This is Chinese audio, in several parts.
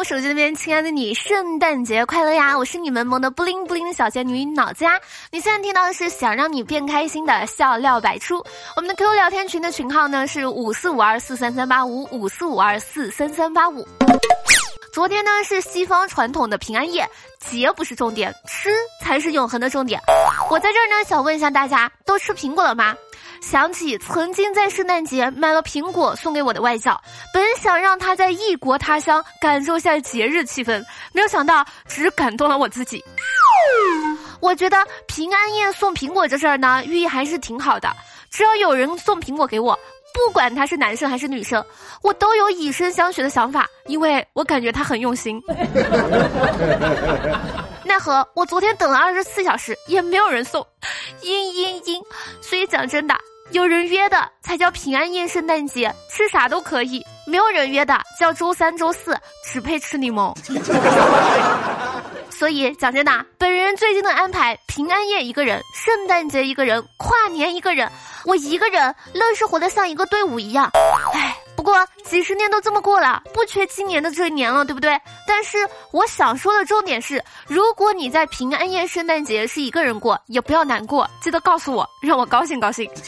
我手机那边，亲爱的你，圣诞节快乐呀！我是你们萌的不灵不灵的小仙女脑子呀。你现在听到的是想让你变开心的笑料百出。我们的 QQ 聊天群的群号呢是五四五二四三三八五五四五二四三三八五。昨天呢是西方传统的平安夜，节不是重点，吃才是永恒的重点。我在这儿呢想问一下大家，都吃苹果了吗？想起曾经在圣诞节买了苹果送给我的外教，本想让他在异国他乡感受下节日气氛，没有想到只感动了我自己。我觉得平安夜送苹果这事儿呢，寓意还是挺好的。只要有人送苹果给我，不管他是男生还是女生，我都有以身相许的想法，因为我感觉他很用心。奈何我昨天等了二十四小时，也没有人送，嘤嘤嘤。所以讲真的。有人约的才叫平安夜、圣诞节，吃啥都可以；没有人约的叫周三、周四，只配吃柠檬。所以讲真的，本人最近的安排：平安夜一个人，圣诞节一个人，跨年一个人，我一个人愣是活得像一个队伍一样。唉。几十年都这么过了，不缺今年的这一年了，对不对？但是我想说的重点是，如果你在平安夜、圣诞节是一个人过，也不要难过，记得告诉我，让我高兴高兴。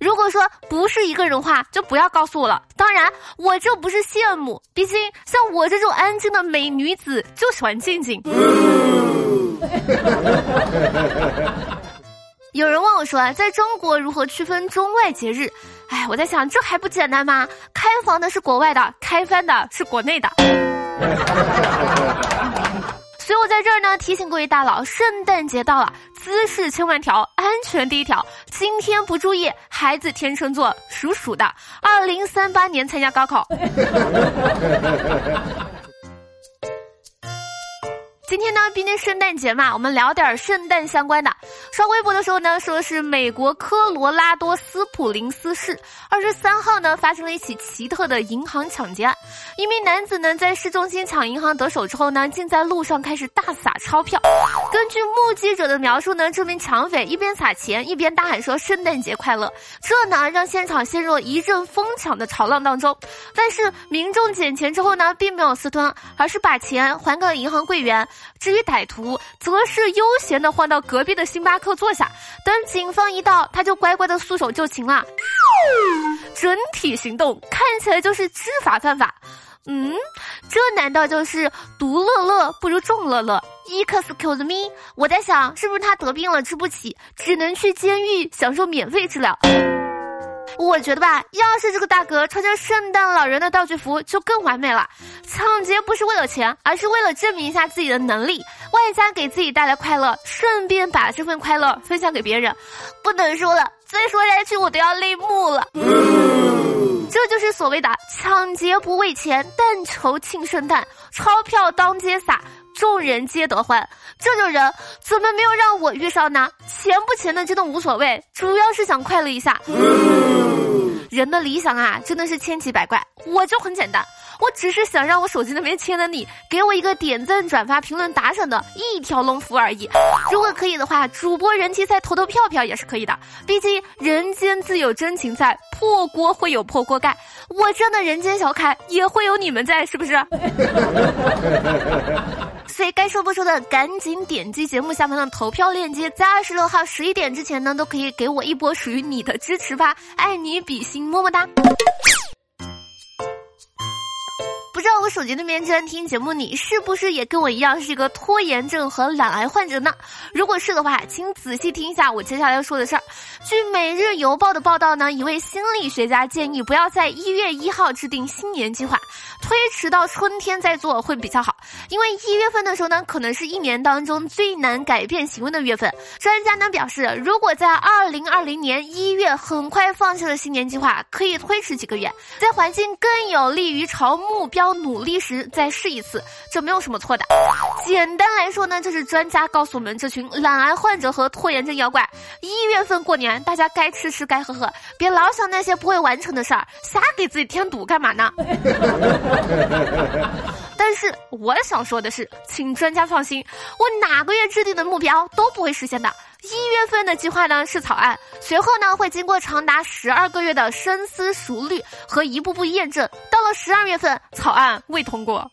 如果说不是一个人话，就不要告诉我了。当然，我这不是羡慕，毕竟像我这种安静的美女子就喜欢静静。有人问我说，在中国如何区分中外节日？哎，我在想，这还不简单吗？开房的是国外的，开翻的是国内的。所以我在这儿呢，提醒各位大佬，圣诞节到了，姿势千万条，安全第一条。今天不注意，孩子天秤座属鼠的，二零三八年参加高考。今天呢，毕竟圣诞节嘛，我们聊点圣诞相关的。刷微博的时候呢，说是美国科罗拉多斯普林斯市二十三号呢发生了一起奇特的银行抢劫案。一名男子呢在市中心抢银行得手之后呢，竟在路上开始大撒钞票。根据目击者的描述呢，这名抢匪一边撒钱一边大喊说“圣诞节快乐”，这呢让现场陷入了一阵疯抢的潮浪当中。但是民众捡钱之后呢，并没有私吞，而是把钱还给了银行柜员。至于歹徒，则是悠闲的换到隔壁的星巴克坐下，等警方一到，他就乖乖的束手就擒了。整体行动看起来就是知法犯法。嗯，这难道就是独乐乐不如众乐乐？Excuse me，我在想，是不是他得病了治不起，只能去监狱享受免费治疗？我觉得吧，要是这个大哥穿着圣诞老人的道具服，就更完美了。抢劫不是为了钱，而是为了证明一下自己的能力，外加给自己带来快乐，顺便把这份快乐分享给别人。不能说了，再说下去我都要泪目了。这就是所谓的抢劫不为钱，但求庆圣诞，钞票当街撒，众人皆得欢。这种人怎么没有让我遇上呢？钱不钱的真的无所谓，主要是想快乐一下。人的理想啊，真的是千奇百怪。我就很简单，我只是想让我手机那边亲爱的你，给我一个点赞、转发、评论、打赏的一条龙服务而已。如果可以的话，主播人气赛投投票票也是可以的。毕竟人间自有真情在，破锅会有破锅盖。我这样的人间小凯也会有你们在，是不是？所以该说不说的，赶紧点击节目下方的投票链接，在二十六号十一点之前呢，都可以给我一波属于你的支持吧！爱你比心，么么哒。我手机那边正在听节目，你是不是也跟我一样是一个拖延症和懒癌患者呢？如果是的话，请仔细听一下我接下来要说的事儿。据《每日邮报》的报道呢，一位心理学家建议不要在一月一号制定新年计划，推迟到春天再做会比较好。因为一月份的时候呢，可能是一年当中最难改变行为的月份。专家呢表示，如果在二零二零年一月很快放弃了新年计划，可以推迟几个月，在环境更有利于朝目标。努努力时再试一次，这没有什么错的。简单来说呢，就是专家告诉我们，这群懒癌患者和拖延症妖怪，一月份过年，大家该吃吃，该喝喝，别老想那些不会完成的事儿，瞎给自己添堵干嘛呢？但是我想说的是，请专家放心，我哪个月制定的目标都不会实现的。一月份的计划呢是草案，随后呢会经过长达十二个月的深思熟虑和一步步验证，到了十二月份，草案未通过。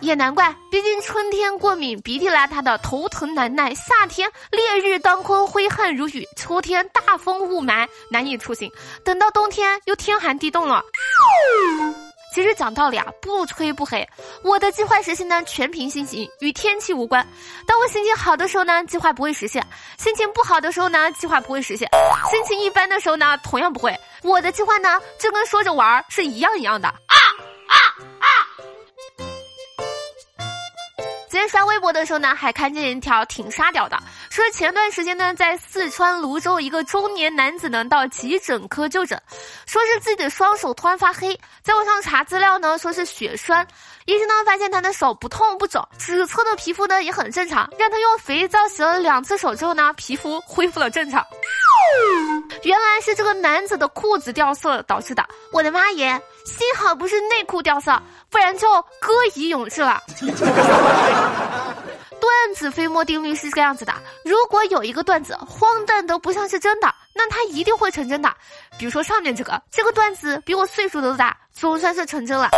也难怪，毕竟春天过敏、鼻涕邋遢的头疼难耐，夏天烈日当空、挥汗如雨，秋天大风雾霾难以出行，等到冬天又天寒地冻了。其实讲道理啊，不吹不黑，我的计划实现呢全凭心情，与天气无关。当我心情好的时候呢，计划不会实现；心情不好的时候呢，计划不会实现；心情一般的时候呢，同样不会。我的计划呢，就跟说着玩儿是一样一样的。啊！今天刷微博的时候呢，还看见一条挺沙雕的，说前段时间呢，在四川泸州，一个中年男子呢到急诊科就诊，说是自己的双手突然发黑，在网上查资料呢，说是血栓，医生呢发现他的手不痛不肿，指侧的皮肤呢也很正常，让他用肥皂洗了两次手之后呢，皮肤恢复了正常。原来是这个男子的裤子掉色导致的，我的妈耶！幸好不是内裤掉色，不然就歌以咏志了。段子飞沫定律是这样子的：如果有一个段子荒诞的不像是真的，那它一定会成真的。比如说上面这个，这个段子比我岁数都大，总算是成真了。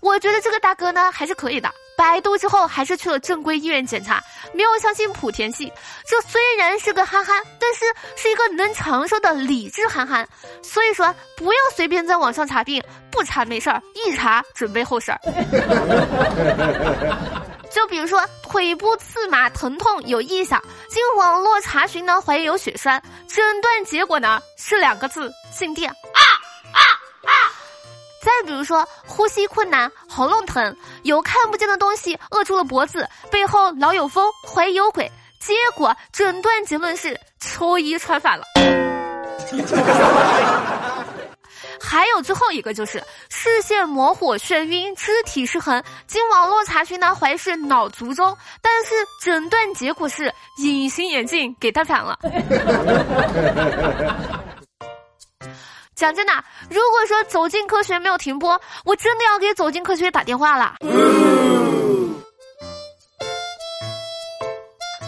我觉得这个大哥呢还是可以的。百度之后还是去了正规医院检查，没有相信莆田系。这虽然是个憨憨，但是是一个能长寿的理智憨憨。所以说，不要随便在网上查病，不查没事儿，一查准备后事儿。就比如说腿部刺麻、疼痛有异响，经网络查询呢，怀疑有血栓，诊断结果呢是两个字：静电。再比如说呼吸困难、喉咙疼，有看不见的东西扼住了脖子，背后老有风，怀疑有鬼，结果诊断结论是秋衣穿反了。还有最后一个就是视线模糊、眩晕、肢体失衡，经网络查询呢，怀疑是脑卒中，但是诊断结果是隐形眼镜给戴反了。讲真的，如果说走进科学没有停播，我真的要给走进科学打电话了。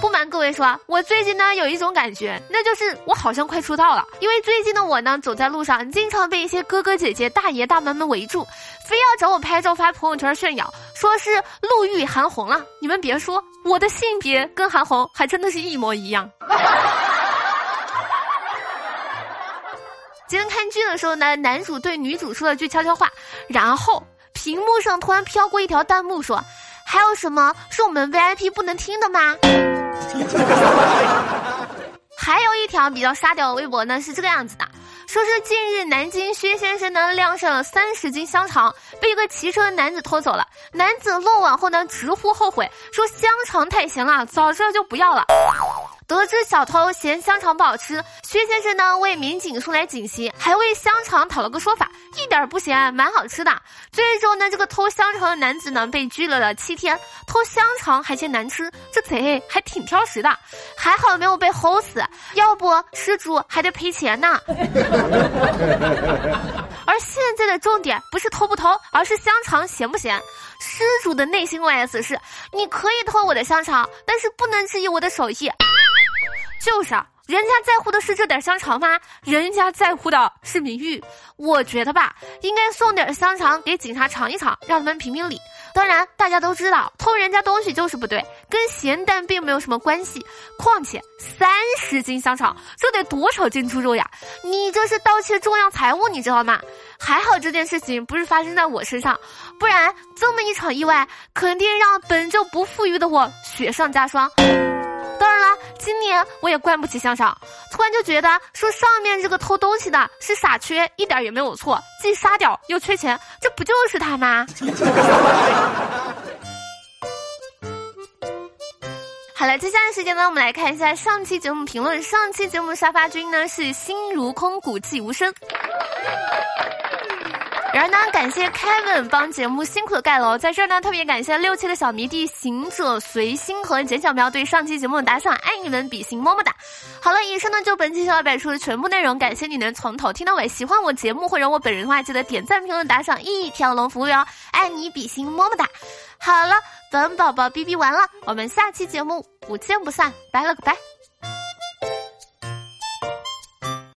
不瞒各位说，我最近呢有一种感觉，那就是我好像快出道了。因为最近的我呢，走在路上，经常被一些哥哥姐姐、大爷大妈们围住，非要找我拍照发朋友圈炫耀，说是路遇韩红了。你们别说，我的性别跟韩红还真的是一模一样。今天看剧的时候呢，男主对女主说了句悄悄话，然后屏幕上突然飘过一条弹幕说：“还有什么是我们 VIP 不能听的吗？” 还有一条比较沙雕的微博呢，是这个样子的，说是近日南京薛先生呢晾晒了三十斤香肠，被一个骑车的男子偷走了。男子落网后呢，直呼后悔，说香肠太咸了，早知道就不要了。得知小偷嫌香肠不好吃，薛先生呢为民警送来锦旗，还为香肠讨了个说法，一点不咸，蛮好吃的。最终呢，这个偷香肠的男子呢被拘留了七天，偷香肠还嫌难吃，这贼还挺挑食的。还好没有被齁死，要不失主还得赔钱呢。而现在的重点不是偷不偷，而是香肠咸不咸。失主的内心 OS 是：你可以偷我的香肠，但是不能质疑我的手艺。就是啊，人家在乎的是这点香肠吗？人家在乎的是名誉。我觉得吧，应该送点香肠给警察尝一尝，让他们评评理。当然，大家都知道偷人家东西就是不对，跟咸淡并没有什么关系。况且三十斤香肠，这得多少斤猪肉呀？你这是盗窃重要财物，你知道吗？还好这件事情不是发生在我身上，不然这么一场意外，肯定让本就不富裕的我雪上加霜。今年我也惯不起向上，突然就觉得说上面这个偷东西的是傻缺，一点也没有错，既傻屌又缺钱，这不就是他吗？好了，接下来时间呢，我们来看一下上期节目评论。上期节目沙发君呢是心如空谷寂无声。然后呢，感谢 Kevin 帮节目辛苦的盖楼，在这儿呢特别感谢六七的小迷弟行者随心和简小喵对上期节目的打赏，爱你们，比心么么哒。好了，以上呢就本期小百出的全部内容，感谢你能从头听到尾。喜欢我节目或者我本人的话，记得点赞、评论、打赏，一条龙服务哟，爱你，比心么么哒。好了，本宝宝哔哔完了，我们下期节目不见不散，拜了个拜。